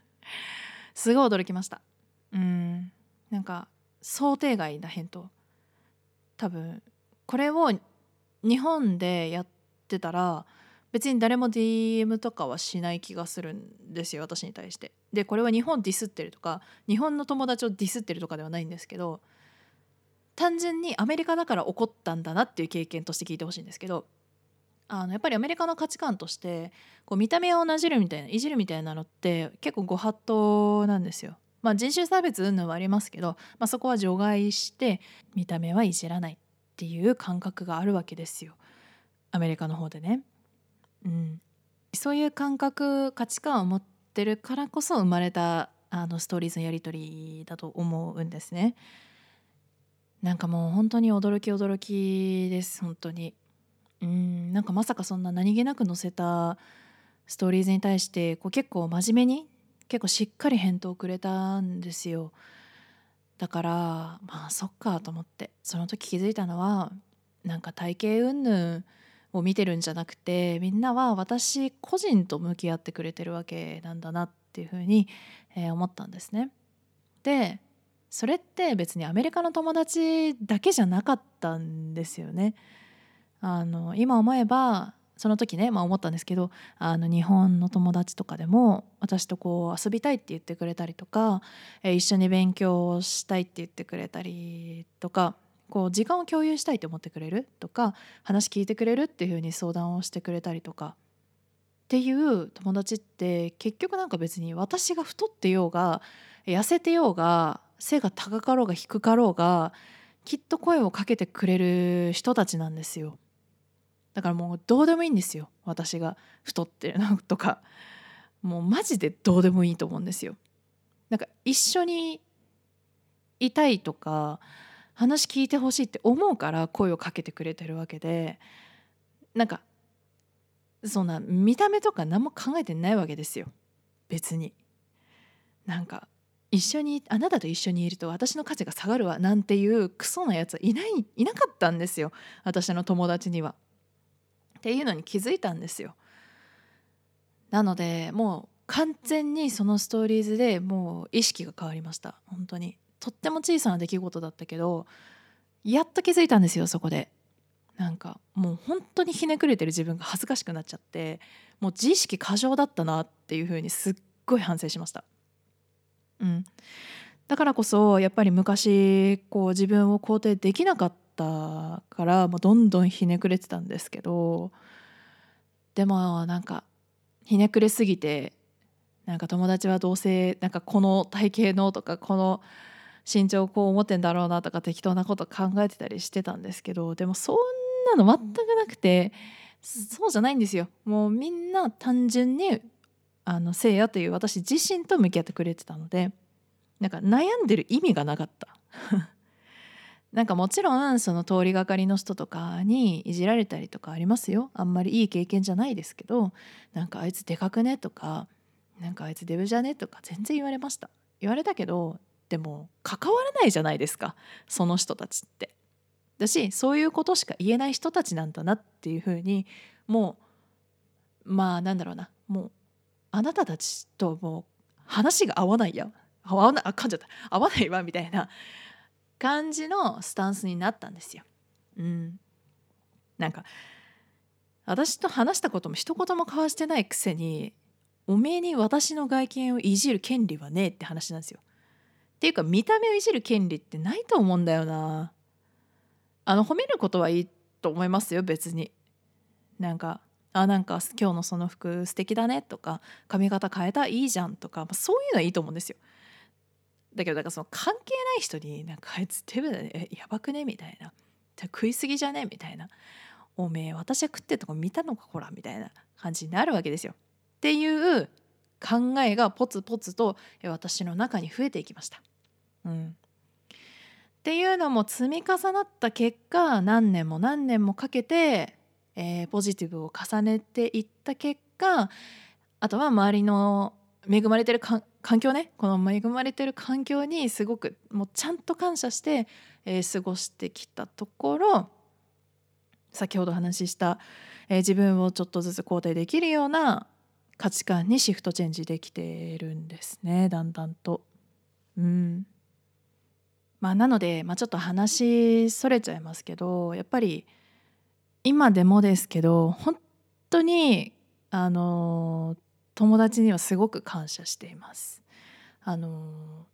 Speaker 1: すごい驚きました。うん。なんか想定外な返答。多分これを日本でやってたら別に誰も DM とかはしない気がするんですよ私に対して。でこれは日本ディスってるとか日本の友達をディスってるとかではないんですけど単純にアメリカだから起こったんだなっていう経験として聞いてほしいんですけどあのやっぱりアメリカの価値観としてこう見た目をなじるみたいないじるみたいなのって結構ご法度なんですよ。まあ、人種差別云々はありますけど、まあ、そこは除外して見た目はいじらないっていう感覚があるわけですよアメリカの方でね。うん、そういう感覚価値観を持ってるからこそ生まれたあのストーリーズのやり取りだと思うんですね。なんかもう本当に驚き驚きです本当に。うんなんかまさかそんな何気なく載せたストーリーズに対してこう結構真面目に結構しっかり返答くれたんですよ。だからまあそっかと思ってその時気づいたのはなんか体型云々を見てるんじゃなくてみんなは私個人と向き合ってくれてるわけなんだなっていうふうに、えー、思ったんですね。でそれって別にアメリカの友達だけじゃなかったんですよね。あの今思えばその時ね、まあ、思ったんですけどあの日本の友達とかでも私とこう遊びたいって言ってくれたりとか、え、一緒に勉強したいって言ってくれたりとかこう時間を共有したいと思ってくれるとか話聞いてくれるっていうふうに相談をしてくれたりとかっていう友達って結局なんか別に私が太ってようが痩せてようが背が高かろうが低かろうがきっと声をかけてくれる人たちなんですよ。だからもうどうでもいいんですよ。私が太ってるのとか。もうマジでどうでもいいと思うんですよ。なんか一緒にいたいとか話聞いてほしいって思うから声をかけてくれてるわけで。なんかそんな見た目とか何も考えてないわけですよ。別に。なんか一緒にあなたと一緒にいると私の価値が下がるわなんていうクソなやつはいないいなかったんですよ。私の友達には。っていうのに気づいたんですよ。なのでもう完全にそのストーリーズでもう意識が変わりました。本当に。とっても小さな出来事だったけどやっと気づいたんですよそこで。なんかもう本当にひねくれてる自分が恥ずかしくなっちゃってもう自意識過剰だったなっていうふうにすっごい反省しました。うん、だからこそやっぱり昔こう自分を肯定できなかったからもうどんどんひねくれてたんですけどでもなんかひねくれすぎてなんか友達はどうせなんかこの体型のとかこの身長こう思ってんだろうなとか適当なこと考えてたりしてたんですけどでもそんなの全くなくてそうじゃないんですよ。もうみんな単純にあの聖夜という私自身と向き合ってくれてたのでなんか悩んでる意味がなかったなんかもちろんその通りがかりの人とかにいじられたりとかありますよ。あんまりいい経験じゃないですけどなんかあいつでかくねとかなんかあいつデブじゃねとか全然言われました。言われたけどでも関わらないじゃないですか。その人たちって。だしそういうことしか言えない人たちなんだなっていうふうにもうまあなんだろうな。もうあなたたちともう話が合わないや。合わなあかんじゃった。合わないわみたいな。感じのスタンスになったんですよ。うん、なんか私と話したことも一言も交わしてないくせにおめえに私の外見をいじる権利はねえって話なんですよ。っていうか見た目をいじる権利ってないと思うんだよな。あの褒めることはいいと思いますよ別に。なんかあなんか今日のその服素敵だねとか髪型変えたいいじゃんとか、まあ、そういうのはいいと思うんですよ。だけどだからその関係ない人になんかあいつ手ぶでやばくね？みたいな。食いすぎじゃね？みたいな。おめえ私は食ってるとこ見たのか？ほらみたいな感じになるわけですよ。っていう考えがポツポツと私の中に増えていきました。うん、っていうのも積み重なった結果何年も何年もかけてえー、ポジティブを重ねていった結果あとは周りの恵まれてるか環境ねこの恵まれてる環境にすごくもうちゃんと感謝して、えー、過ごしてきたところ先ほど話しした、えー、自分をちょっとずつ肯定できるような価値観にシフトチェンジできてるんですねだんだんと。うんまあ、なので、まあ、ちょっと話それちゃいますけどやっぱり今でもですけど本当にあの友達にはすごく感謝しています。あの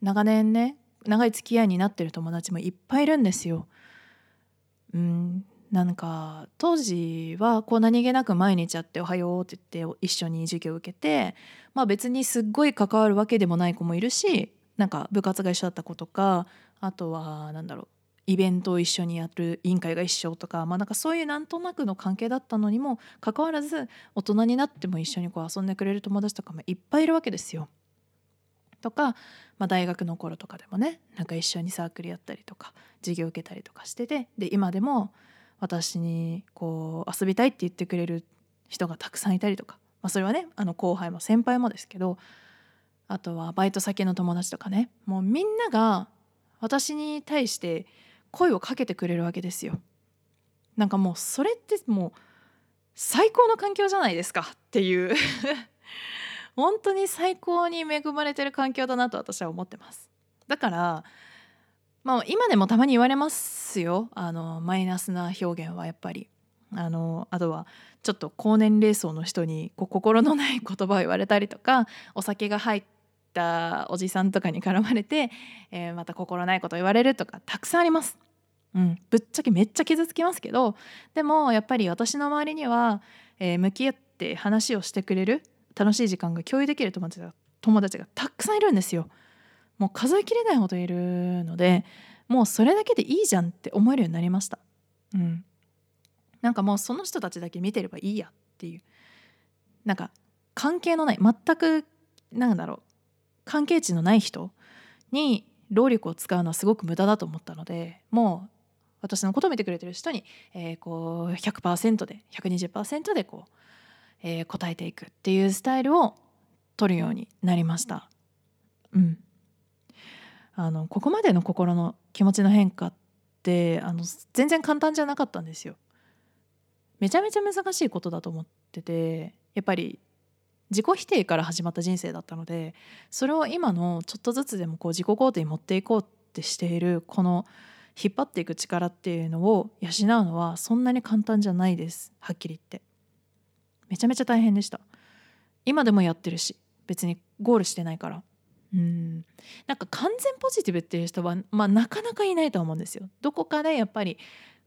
Speaker 1: 長年ね長い付き合いになってる友達もいっぱいいるんですよ。うん、なんか当時はこう何気なく毎日会って「おはよう」って言って一緒に授業を受けて、まあ、別にすっごい関わるわけでもない子もいるしなんか部活が一緒だった子とかあとは何だろうイベントを一緒にやる委員会が一緒とか,、まあ、なんかそういうなんとなくの関係だったのにもかかわらず大人になっても一緒にこう遊んでくれる友達とかもいっぱいいるわけですよ。とか、まあ、大学の頃とかでもねなんか一緒にサークルやったりとか授業受けたりとかしててで今でも私にこう遊びたいって言ってくれる人がたくさんいたりとか、まあ、それはねあの後輩も先輩もですけどあとはバイト先の友達とかねもうみんなが私に対して声をかけてくれるわけですよ。なんかもうそれってもう最高の環境じゃないですかっていう。本当に最高に恵まれてる環境だなと私は思ってます。だからまあ今でもたまに言われますよ。あのマイナスな表現はやっぱり。あのあとはちょっと高年齢層の人にこう心のない言葉を言われたりとかお酒が入ってたおじさんとかに絡まれて、えー、また心ないこと言われるとかたくさんあります。うん、ぶっちゃけめっちゃ傷つきますけどでもやっぱり私の周りには、えー、向き合って話をしてくれる楽しい時間が共有できる友達が友達がたくさんいるんですよ。もう数えきれないほどいるのでもうそれだけでいいじゃんって思えるようになりました。うん、なんかもうその人たちだけ見てればいいやっていう。なんか関係のない全くなんだろう。関係値のない人に労力を使うのはすごく無駄だと思ったのでもう私のことを見てくれてる人に、えー、こう100%で120%でこう、えー、答えていくっていうスタイルを取るようになりました。うん、あのここまでの心の気持ちの変化ってあの全然簡単じゃなかったんですよ。めちゃめちゃ難しいことだと思っててやっぱり自己否定から始まった人生だったのでそれを今のちょっとずつでもこう自己肯定に持っていこうってしているこの引っ張っていく力っていうのを養うのはそんなに簡単じゃないです。はっきり言って。めちゃめちゃ大変でした。今でもやってるし別にゴールしてないから。うん。なんか完全ポジティブっていう人は、まあ、なかなかいないと思うんですよ。どこかでやっぱり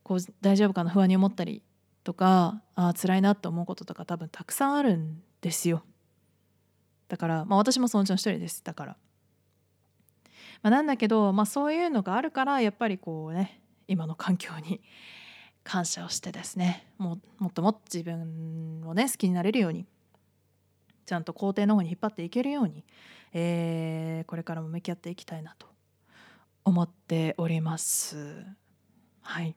Speaker 1: こう大丈夫かな不安に思ったりとかあ辛いなと思うこととか多分たくさんあるんですよ。だから、まあ、私もそのうちの一人ですだからまあ、なんだけど、まあ、そういうのがあるからやっぱりこうね今の環境に 感謝をしてですねももっともっと自分をね好きになれるようにちゃんと肯定の方に引っ張っていけるように、えー、これからも向き合っていきたいなと思っております。はい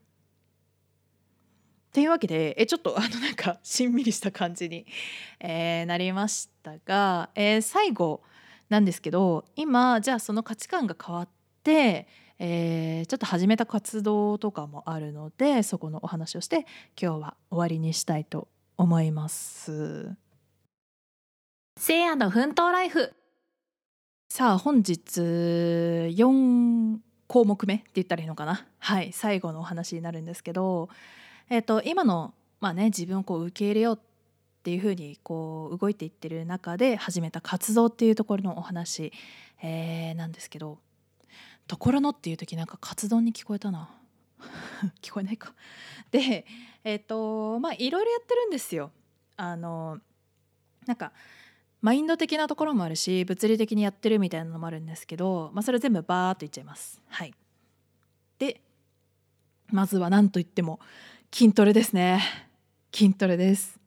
Speaker 1: ていうわけでえちょっとあのなんか しんみりした感じに、えー、なりましたが、えー、最後なんですけど今じゃあその価値観が変わって、えー、ちょっと始めた活動とかもあるのでそこのお話をして今日は終わりにしたいと思います。せいやの奮闘ライフさあ本日4項目目って言ったらいいのかな？はい最後のお話になるんですけど、えーと、と今の、まあね、自分をこう受け入れようっていうふうにこう動いていってる中で始めた活動っていうところのお話、えー、なんですけど「ところの」っていう時なんか活動に聞こえたな 聞こえないか。でえっ、ー、とまあいろいろやってるんですよ。あのなんかマインド的なところもあるし物理的にやってるみたいなのもあるんですけど、まあ、それ全部バーっといっちゃいます。はい、でまずは何といっても筋トレですね筋トレです。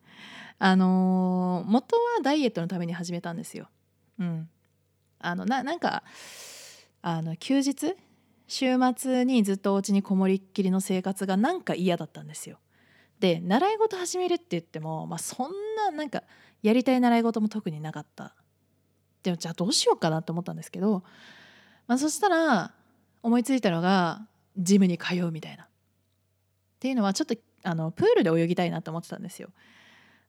Speaker 1: あのー、元はダイエットのために始めたんですよ。うん、あのななんかあの休日？週末にずっとお家にこもりっきりの生活がなんか嫌だったんですよ。で習い事始めるって言っても、まあ、そんななんかやりたい習い事も特になかった。でもじゃあどうしようかなって思ったんですけど、まあ、そしたら思いついたのがジムに通うみたいな。っていうのはちょっとあのプールで泳ぎたいなと思ってたんですよ。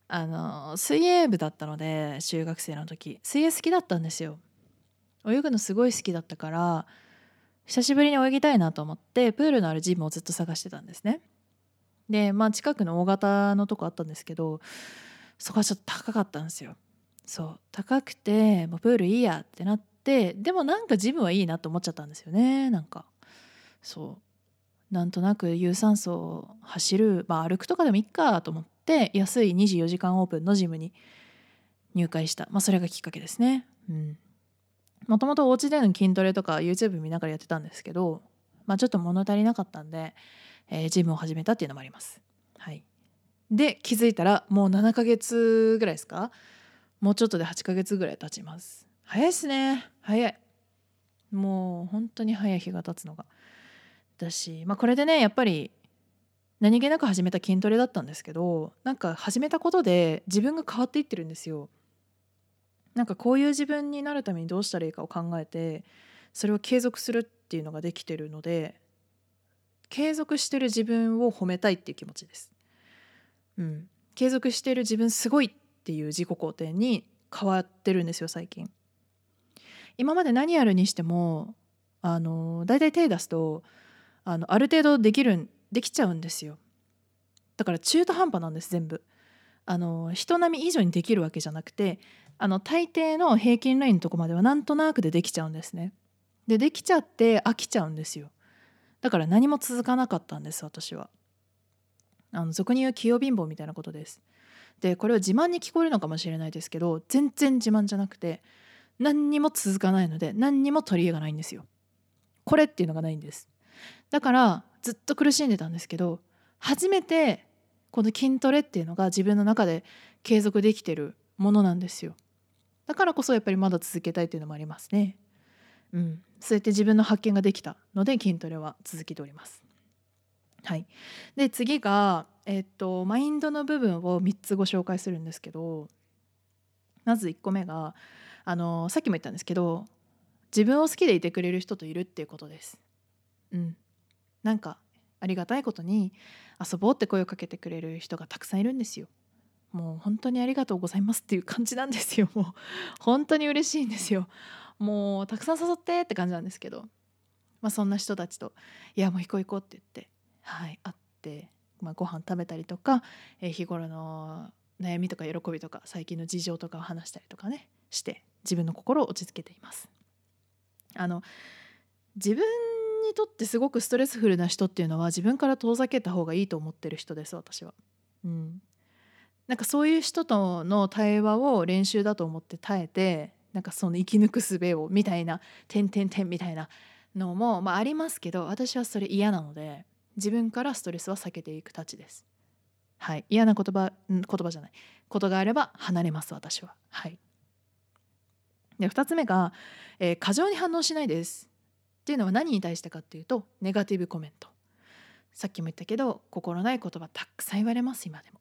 Speaker 1: あの水泳部だったので中学生の時。水泳好きだったんですよ。泳ぐのすごい好きだったから久しぶりに泳ぎたいなと思ってプールのあるジムをずっと探してたんですね。でまあ近くの大型のとこあったんですけどそこはちょっと高かったんですよ。そう。高くてもうプールいいやってなってでもなんかジムはいいなと思っちゃったんですよねなんか。そう。なんとなく有酸素を走るまあ歩くとかでもいいかと思って安い24時間オープンのジムに入会した、まあ、それがきっかけですね。もともとお家での筋トレとか YouTube 見ながらやってたんですけど、まあ、ちょっと物足りなかったんで、えー、ジムを始めたっていうのもあります。はい、で気づいたらもう7ヶ月ぐらいですか？もうちょっとで8ヶ月ぐらい経ちます。早いっすね。早い。もう本当に早い日が経つのが。だし、まあ、これでねやっぱり何気なく始めた筋トレだったんですけどなんか始めたことで自分が変わっていってるんですよなんかこういう自分になるためにどうしたらいいかを考えてそれを継続するっていうのができてるので継続してる自分を褒めたいっていう気持ちです。うん、継続してる自分すごいっていう自己肯定に変わってるんですよ最近。今まで何やるにしてもあの大体手出すとあのある程度できるできちゃうんですよ。だから中途半端なんです全部。あの人並み以上にできるわけじゃなくてあの大抵の平均ラインのとこまではなんとなくでできちゃうんですね。でできちゃって飽きちゃうんですよ。だから何も続かなかったんです私は。あの俗に言う器用貧乏みたいなことです。でこれは自慢に聞こえるのかもしれないですけど全然自慢じゃなくて何にも続かないので何にも取り柄がないんですよ。これっていうのがないんです。だからずっと苦しんでたんですけど初めてこの筋トレっていうのが自分の中で継続できてるものなんですよ。だからこそやっぱりまだ続けたいっていうのもありますね。うん、そうやって自分の発見ができたので筋トレは続けております。はい、で次が、えっと、マインドの部分を3つご紹介するんですけどまず1個目があのさっきも言ったんですけど自分を好きでいてくれる人といるっていうことです。うん、なんかありがたいことに遊ぼうって声をかけてくれる人がたくさんいるんですよ。もう本当にありがとうございますっていう感じなんですよ。もう本当に嬉しいんですよ。もうたくさん誘ってって感じなんですけど、まあ、そんな人たちと「いやもう行こう行こう」って言ってはい会って、まあ、ご飯食べたりとか、えー、日頃の悩みとか喜びとか最近の事情とかを話したりとかねして自分の心を落ち着けています。あの自分にとってすごくストレスフルな人っていうのは自分から遠ざけた方がいいと思ってる人です私は。うん、なんかそういう人との対話を練習だと思って耐えてなんかその生き抜く術をみたいな「点点点」みたいなのも、まあ、ありますけど私はそれ嫌なので自分からストレスは避けていくたちです。はい、嫌な言葉言葉じゃないことがあれば離れます私は。はい、で2つ目が、えー、過剰に反応しないです。っていうのは何に対してかっていうとネガティブコメント。さっきも言ったけど心ない言葉たくさん言われます今でも。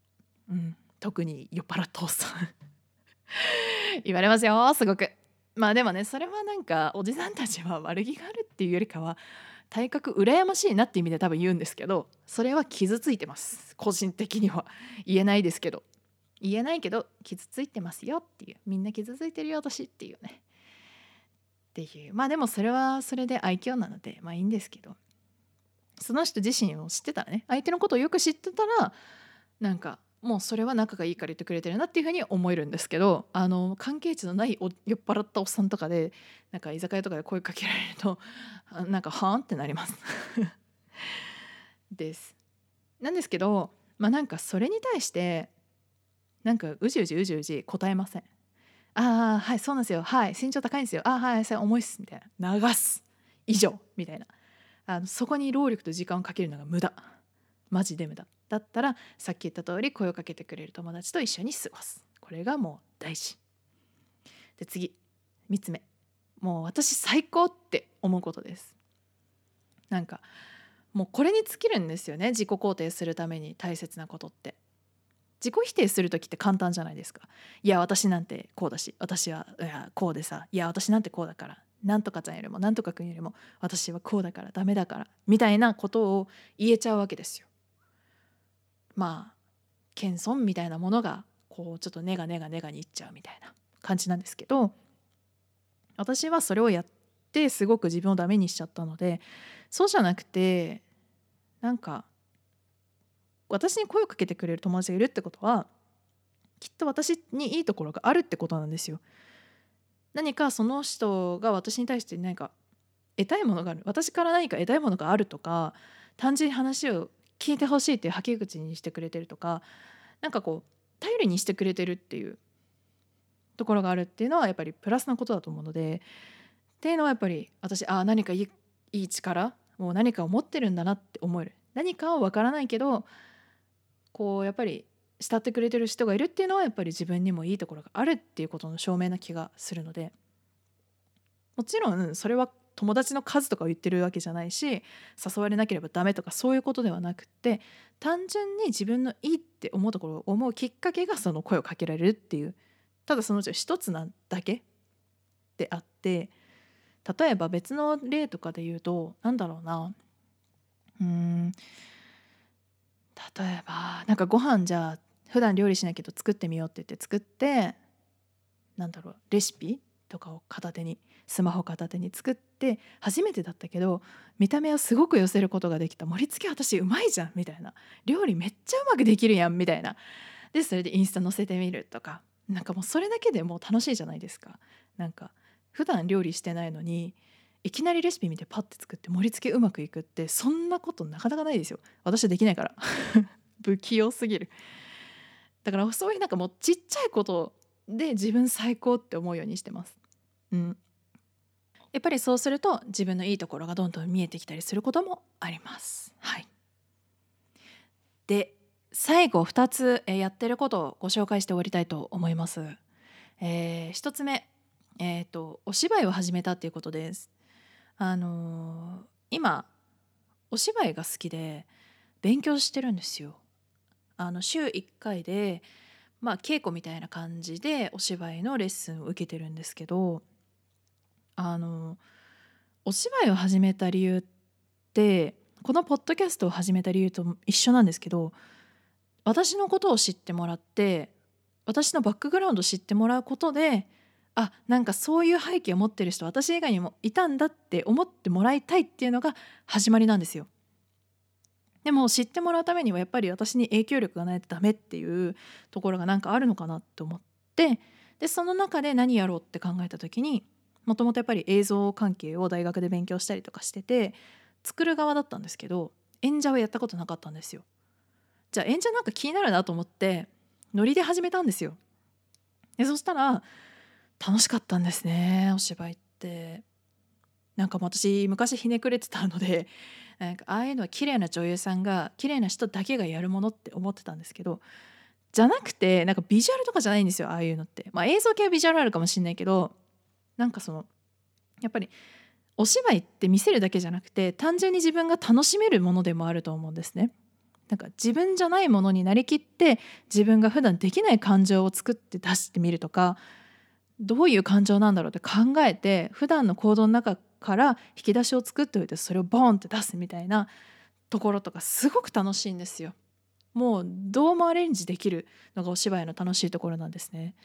Speaker 1: うん、特に酔っ払ったおっさん。言われますよすごく。まあでもねそれはなんかおじさんたちは悪気があるっていうよりかは体格羨ましいなって意味で多分言うんですけどそれは傷ついてます。個人的には。言えないですけど。言えないけど傷ついてますよっていう。みんな傷ついてるよ私っていうねっていうまあでもそれはそれで愛嬌なのでまあいいんですけどその人自身を知ってたらね相手のことをよく知ってたらなんかもうそれは仲がいいから言ってくれてるなっていうふうに思えるんですけどあの関係値のない酔っ払ったおっさんとかでなんか居酒屋とかで声かけられると なんかはーんってなります です。なんですけどまあなんかそれに対してなんかうじうじうじうじ答えません。ああはいそうなんですよ。はい身長高いんですよ。ああはいそれ重いっすみたいな。流す。以上みたいな。あのそこに労力と時間をかけるのが無駄。マジで無駄。だったらさっき言った通り声をかけてくれる友達と一緒に過ごす。これがもう大事。で次。3つ目。もう私最高って思うことです。なんかもうこれに尽きるんですよね。自己肯定するために大切なことって。自己否定する時って簡単じゃないですか。いや私なんてこうだし私はいやこうでさいや私なんてこうだからなんとかちゃんよりもなんとかくんよりも私はこうだからダメだからみたいなことを言えちゃうわけですよ。まあ謙遜みたいなものがこうちょっとネガネガネガにいっちゃうみたいな感じなんですけど私はそれをやってすごく自分をダメにしちゃったのでそうじゃなくてなんか私に声をかけてくれる友達がいるってことはきっと私にいいところがあるってことなんですよ。何かその人が私に対して何か得たいものがある私から何か得たいものがあるとか単純に話を聞いてほしいっていう吐き口にしてくれてるとかなんかこう頼りにしてくれてるっていうところがあるっていうのはやっぱりプラスなことだと思うのでっていうのはやっぱり私ああ何かいいいい力もう何かを持ってるんだなって思える何かは分からないけどこうやっぱり慕ってくれてる人がいるっていうのはやっぱり自分にもいいところがあるっていうことの証明な気がするので。もちろんそれは友達の数とかを言ってるわけじゃないし誘われなければダメとかそういうことではなくって単純に自分のいいって思うところを思うきっかけがその声をかけられるっていうただそのうち一つなだけであって例えば別の例とかで言うとなんだろうな。うーん。例えばなんかご飯じゃあ普段料理しないけど作ってみようって言って作ってなんだろうレシピとかを片手にスマホ片手に作って初めてだったけど見た目はすごく寄せることができた。盛り付け私うまいじゃんみたいな。料理めっちゃうまくできるやんみたいな。でそれでインスタ載せてみるとか。なんかもうそれだけでもう楽しいじゃないですか。なんか普段料理してないのにいきなりレシピ見てパッて作って盛り付けうまくいくってそんなことなかなかないですよ。私はできないから。不器用すぎる。だからそういうなんかもうちっちゃいことで自分最高って思うようにしてます。うん。やっぱりそうすると自分のいいところがどんどん見えてきたりすることもあります。はい。で最後2つやってることをご紹介して終わりたいと思います、えー、1つ目えーと、お芝居を始めたっていうことです。あの、今お芝居が好きで勉強してるんですよ。あの週1回で、まあ、稽古みたいな感じでお芝居のレッスンを受けてるんですけどあのお芝居を始めた理由ってこのポッドキャストを始めた理由と一緒なんですけど私のことを知ってもらって私のバックグラウンドを知ってもらうことであなんかそういう背景を持ってる人私以外にもいたんだって思ってもらいたいっていうのが始まりなんですよ。でも知ってもらうためにはやっぱり私に影響力がないとダメっていうところがなんかあるのかなって思ってでその中で何やろうって考えた時にもともとやっぱり映像関係を大学で勉強したりとかしてて作る側だったんですけど演者はやったことなかったんですよ。じゃあ演者なんか気になるなと思ってノリで始めたんですよ。でそしたら楽しかったんですねお芝居ってなんか私昔ひねくれてたので なんかああいうのは綺麗な女優さんが綺麗な人だけがやるものって思ってたんですけどじゃなくてなんかビジュアルとかじゃないんですよああいうのってまあ映像系はビジュアルあるかもしれないけどなんかそのやっぱりお芝居って見せるだけじゃなくて単純に自分が楽しめるものでもあると思うんですね。なんか自分じゃないものになりきって自分が普段できない感情を作って出してみるとかどういう感情なんだろうって考えて普段の行動の中から引き出しを作っておいてそれをボンって出すみたいなところとかすごく楽しいんですよ。もうどうもアレンジできるのがお芝居の楽しいところなんですね。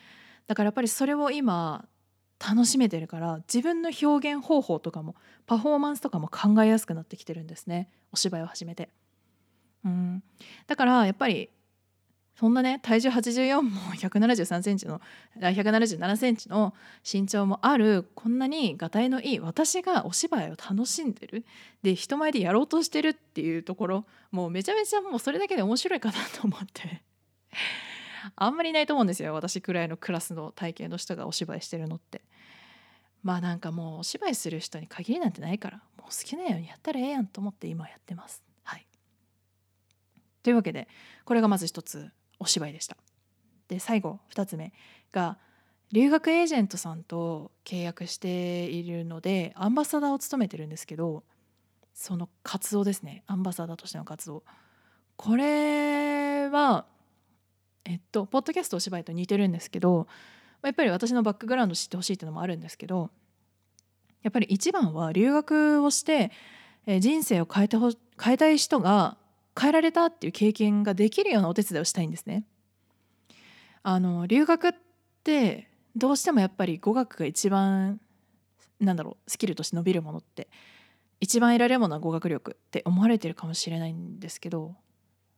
Speaker 1: だからやっぱりそれを今楽しめてるから自分の表現方法とかもパフォーマンスとかも考えやすくなってきてるんですねお芝居を始めて。うん、だからやっぱりそんなね体重84も 173センチの177センチの身長もあるこんなにがたいのいい私がお芝居を楽しんでるで人前でやろうとしてるっていうところもうめちゃめちゃもうそれだけで面白いかなと思って あんまりいないと思うんですよ私くらいのクラスの体型の人がお芝居してるのって。まあなんかもうお芝居する人に限りなんてないからもう好きなようにやったらええやんと思って今やってます。はい、というわけでこれがまず一つお芝居でした。で最後2つ目が留学エージェントさんと契約しているのでアンバサダーを務めてるんですけどその活動ですねアンバサダーとしての活動これはえっとポッドキャストお芝居と似てるんですけどやっぱり私のバックグラウンド知ってほしいっていうのもあるんですけどやっぱり一番は留学をして人生を変えてほ変えたい人が変えられたっていう経験ができるようなお手伝いをしたいんですね。あの留学ってどうしてもやっぱり語学が一番なんだろうスキルとして伸びるものって一番得られるものは語学力って思われてるかもしれないんですけど、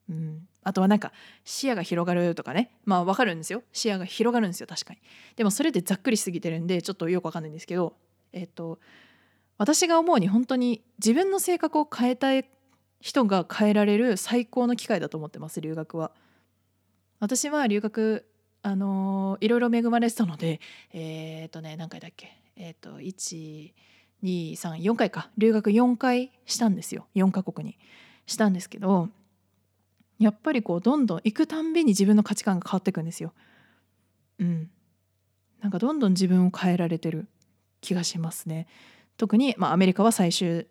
Speaker 1: うん、あとはなんか視野が広がるとかね。まあ分かるんですよ。視野が広がるんですよ確かに。でもそれでざっくりしすぎてるんでちょっとよく分かんないんですけどえっ、と私が思うに本当に自分の性格を変えたい人が変えられる最高の機会だと思ってます留学は。私は留学あのー、いろいろ恵まれてたのでえっ、とね何回だっけ？えっ、と1234回か留学4回したんですよ4カ国にしたんですけどやっぱりこうどんどん行くたんびに自分の価値観が変わっていくんですよ。うん、なんかどんどん自分を変えられてる気がしますね。特に、まあ、アメリカは最終、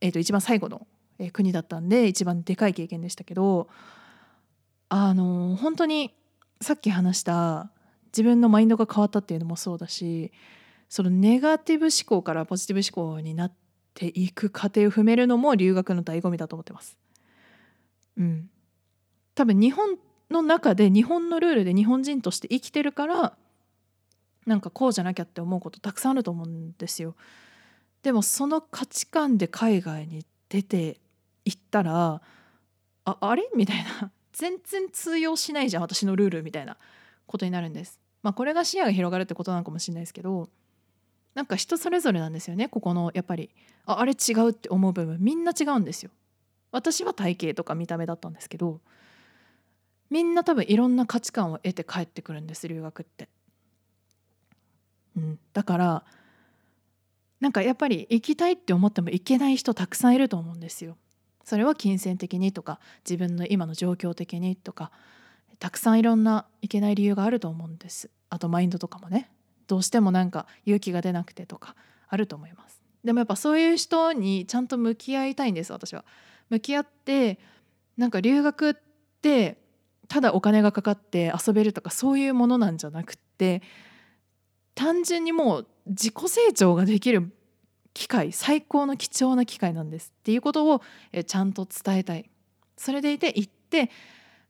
Speaker 1: えー、と一番最後の、え、国だったんで一番でかい経験でしたけどあの、本当にさっき話した自分のマインドが変わったっていうのもそうだしそのネガティブ思考からポジティブ思考になっていく過程を踏めるのも留学の醍醐味だと思ってます。うん、多分日本の中で日本のルールで日本人として生きてるからなんかこうじゃなきゃって思うことたくさんあると思うんですよ。でもその価値観で海外に出て行ったらああれ？みたいな 全然通用しないじゃん私のルールみたいなことになるんです。まあこれが視野が広がるってことなのかもしれないですけどなんか人それぞれなんですよねここのやっぱりああれ違うって思う部分みんな違うんですよ。私は体型とか見た目だったんですけどみんな多分いろんな価値観を得て帰ってくるんです留学って。うん、だからなんかやっぱり行きたいって思っても行けない人たくさんいると思うんですよ。それは金銭的にとか自分の今の状況的にとかたくさんいろんないけない理由があると思うんです。あとマインドとかもね。どうしてもなんか勇気が出なくてとかあると思います。でもやっぱそういう人にちゃんと向き合いたいんです私は。向き合ってなんか留学ってただお金がかかって遊べるとかそういうものなんじゃなくって単純にもう自己成長ができる機会最高の貴重な機会なんですっていうことをちゃんと伝えたい。それでいて行って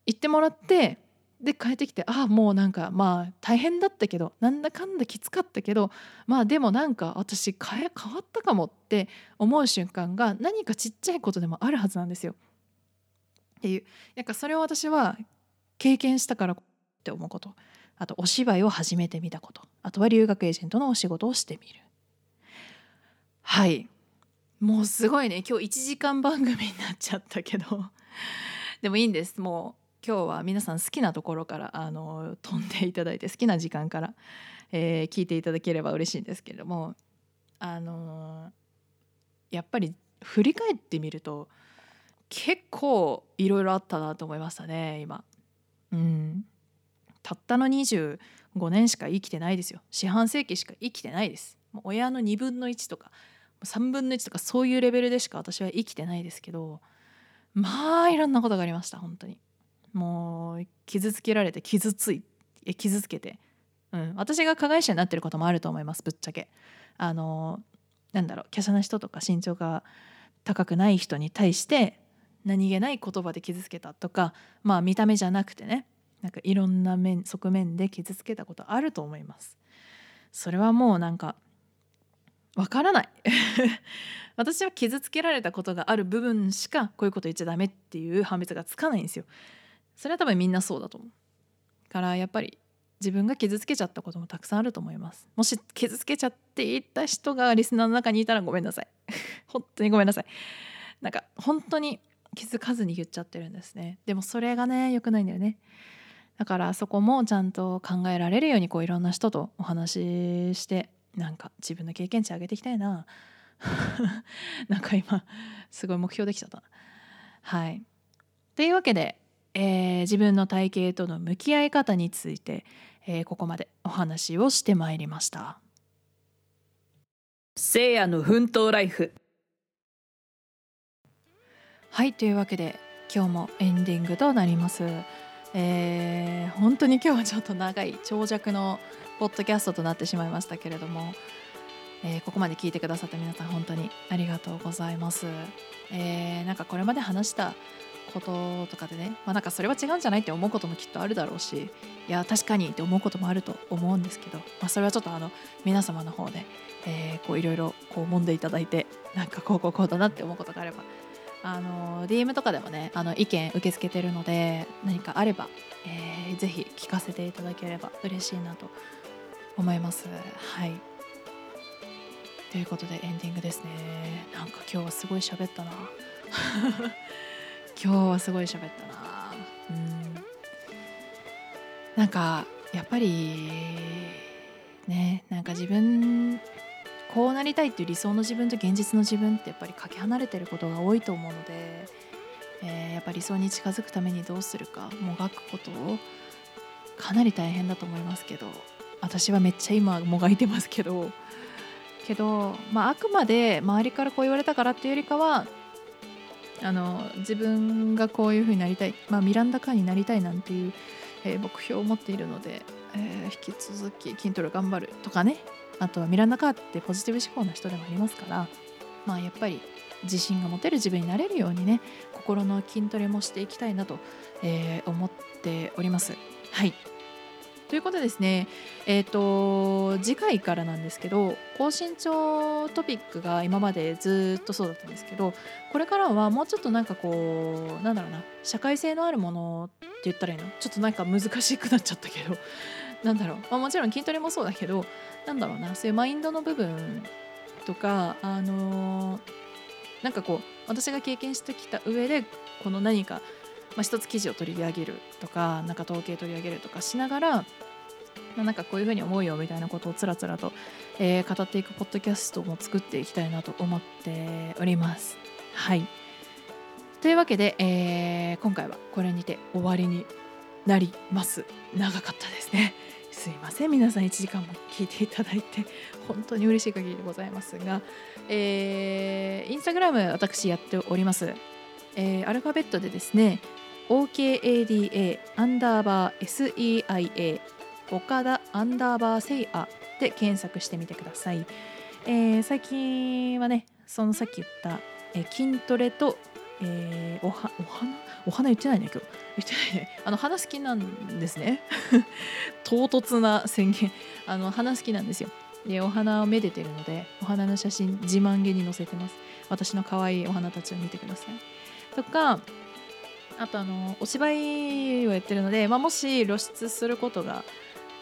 Speaker 1: 行ってもらってで帰ってきてああもうなんかまあ大変だったけどなんだかんだきつかったけどまあでもなんか私変え変わったかもって思う瞬間が何かちっちゃいことでもあるはずなんですよ。っていう。なんかそれを私は経験したからって思うこと。あとお芝居を始めてみたこと。あとは留学エージェントのお仕事をしてみる。はい。もうすごいね。今日1時間番組になっちゃったけど。でもいいんです。もう今日は皆さん好きなところからあの飛んでいただいて好きな時間から、えー、聞いていただければ嬉しいんですけれどもあのやっぱり振り返ってみると結構いろいろあったなと思いましたね今。うん。たったの25年しか生きてないですよ。四半世紀しか生きてないです。親の2分の1とか3分の1とかそういうレベルでしか私は生きてないですけどまあいろんなことがありました本当に。もう傷つけられて傷つい傷つけて、うん、私が加害者になってることもあると思いますぶっちゃけ。あのなんだろう華奢な人とか身長が高くない人に対して何気ない言葉で傷つけたとかまあ見た目じゃなくてねなんかいろんな面側面で傷つけたことあると思います。それはもうなんかわからない。私は傷つけられたことがある部分しかこういうこと言っちゃダメっていう判別がつかないんですよ。それは多分みんなそうだと思う。からやっぱり自分が傷つけちゃったこともたくさんあると思います。もし傷つけちゃっていた人がリスナーの中にいたらごめんなさい。本当にごめんなさい。なんか本当に気づかずに言っちゃってるんですね。でもそれがね良くないんだよね。だからそこもちゃんと考えられるようにこういろんな人とお話ししてなんか自分の経験値上げていきたいな。なんか今すごい目標できちゃったはい。というわけで、えー、自分の体型との向き合い方について、えー、ここまでお話をしてまいりました。
Speaker 2: せいやの奮闘ライフ。
Speaker 1: はいというわけで今日もエンディングとなります。えー、本当に今日はちょっと長い長尺のポッドキャストとなってしまいましたけれども、えー、ここまで聞いてくださった皆さん本当にありがとうございます。えー、なんかこれまで話したこととかでね、まあ、なんかそれは違うんじゃないって思うこともきっとあるだろうしいや確かにって思うこともあると思うんですけど、まあ、それはちょっとあの皆様の方で、えー、こういろいろこう揉んでいただいてなんかこうこうこうだなって思うことがあればあの DM とかでもねあの意見受け付けてるので何かあれば、えー、ぜひ聞かせていただければ嬉しいなと思います。はい。ということでエンディングですね。なんか今日はすごい喋ったな。今日はすごい喋ったな。うん。なんかやっぱりねなんか自分こうなりたいっていう理想の自分と現実の自分ってやっぱりかけ離れてることが多いと思うので、えー、やっぱり理想に近づくためにどうするかもがくことをかなり大変だと思いますけど私はめっちゃ今もがいてますけど。けど、まあ、あくまで周りからこう言われたからっていうよりかはあの自分がこういう風になりたい、まあ、ミランダ・カーになりたいなんていう、えー目標を持っているので、えー引き続き筋トレ頑張るとかね。あとはミランダ・カーってポジティブ思考な人でもありますから、まあ、やっぱり自信が持てる自分になれるようにね心の筋トレもしていきたいなと、えー思っております。はい。ということですね、えっ、と次回からなんですけど高身長トピックが今までずっとそうだったんですけどこれからはもうちょっとなんかこうなんだろうな社会性のあるものって言ったらいいの？ちょっとなんか難しくなっちゃったけど なんだろう、まあ、もちろん筋トレもそうだけどなんだろうなそういうマインドの部分とかあのーなんかこう私が経験してきた上でこの何か、まあ、一つ記事を取り上げるとかなんか統計取り上げるとかしながら、なんかこういうふうに思うよみたいなことをつらつらと、えー語っていくポッドキャストも作っていきたいなと思っております。はい。というわけで、えー今回はこれにて終わりになります。長かったですね。すいません。皆さん1時間も聞いていただいて本当に嬉しい限りでございますが、えーインスタグラム私やっております、えーアルファベットでですね OKADA アンダーバー SEIA 岡田アンダーバーセイアで検索してみてください、えー最近はねそのさっき言った、えー筋トレと、えーおはお花お花言ってないね今日。言ってないね。あの花好きなんですね。唐突な宣言。あの花好きなんですよ。でお花をめでてるのでお花の写真自慢げに載せてます。私の可愛いお花たちを見てください。とかあとあのお芝居をやってるので、まあ、もし露出することが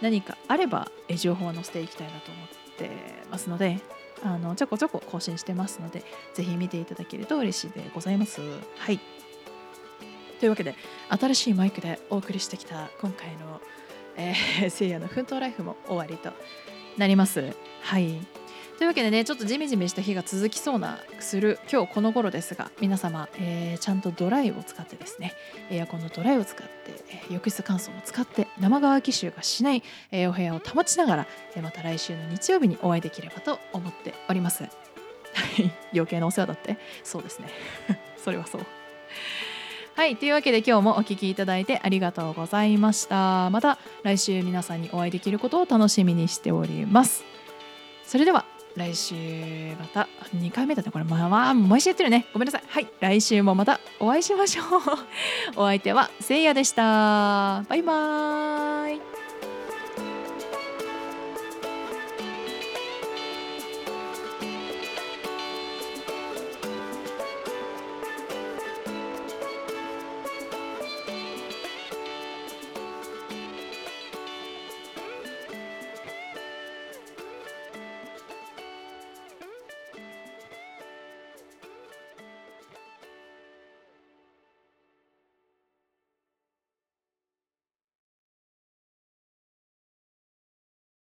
Speaker 1: 何かあれば情報は載せていきたいなと思ってますのであのちょこちょこ更新してますのでぜひ見ていただけると嬉しいでございます。はい。というわけで新しいマイクでお送りしてきた今回の、えー、せいやの奮闘ライフも終わりとなります。はい。というわけでねちょっとジメジメした日が続きそうなする今日この頃ですが皆様、えーちゃんとドライを使ってですねエアコンのドライを使って、えー浴室乾燥も使って生乾き臭がしない、えーお部屋を保ちながら、えーまた来週の日曜日にお会いできればと思っております。はい余計なお世話だって。そうですね。それはそう。はいというわけで今日もお聞きいただいてありがとうございました。また来週皆さんにお会いできることを楽しみにしております。それでは。来週また2回目だねこれ。まあまあ毎週やってるね。ごめんなさい。はい。来週もまたお会いしましょう。お相手はせいやでした。バイバーイ。